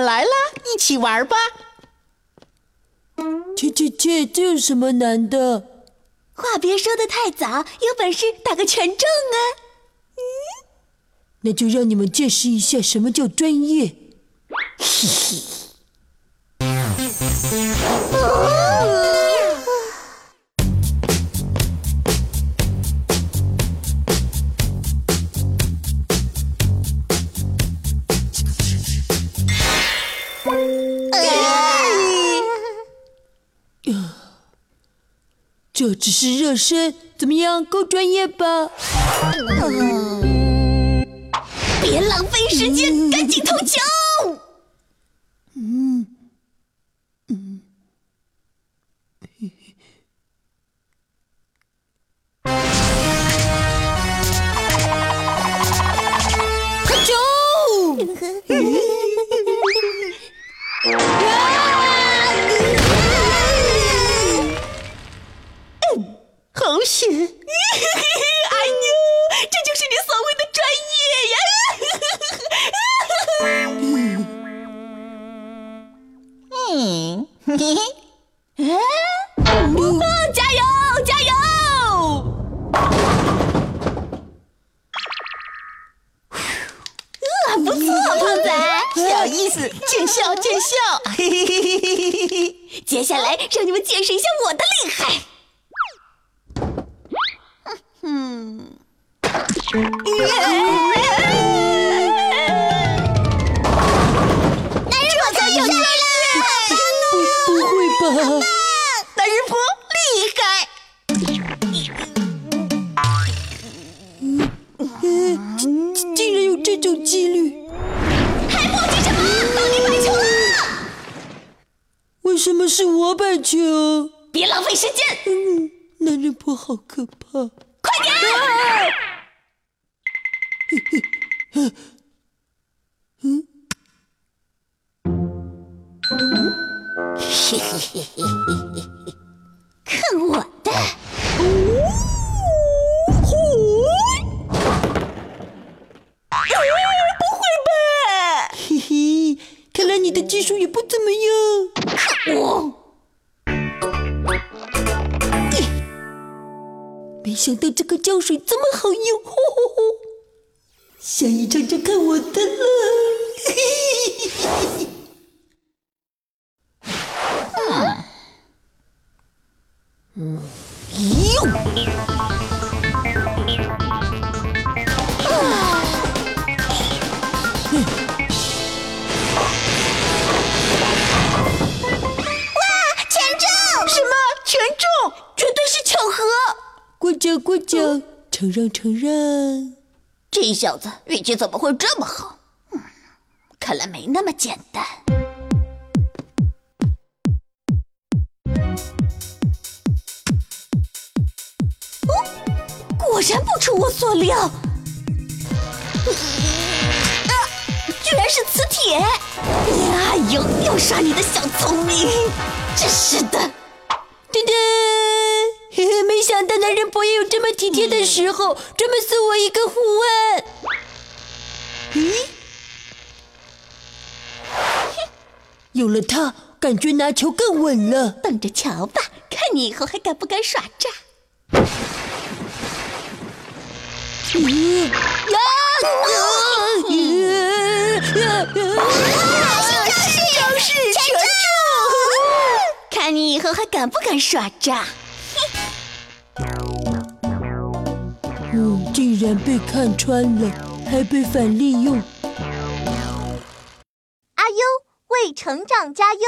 一起玩吧。切切切，这有什么难的？话别说的太早，有本事打个全中啊！那就让你们见识一下什么叫专业。嘿嘿。这只是热身，怎么样？够专业吧？别浪费时间，赶紧投球！不错，胖仔，小意思，见笑见笑。嘿嘿嘿嘿嘿，接下来让你们见识一下我的厉害。嗯。男什么是我摆球？别浪费时间！嗯，男人婆好可怕。快点！嗯，嘿嘿嘿嘿嘿嘿来你的技术也不怎么样。看我！没想到这个胶水这么好用，下一场就看我的了。嗯，哟！就，承让承让。这小子运气怎么会这么好？嗯，看来没那么简单。哦，果然不出我所料，啊，居然是磁铁！哎呦，又耍你的小聪明，真是的！没想到男人婆也有这么体贴的时候，专门送我一个护腕。咦，有了它，感觉拿球更稳了。等着瞧吧，看你以后还敢不敢耍诈！呀！招式全中！看你以后还敢不敢耍诈！嗯，竟然被看穿了，还被反利用。阿优为成长加油。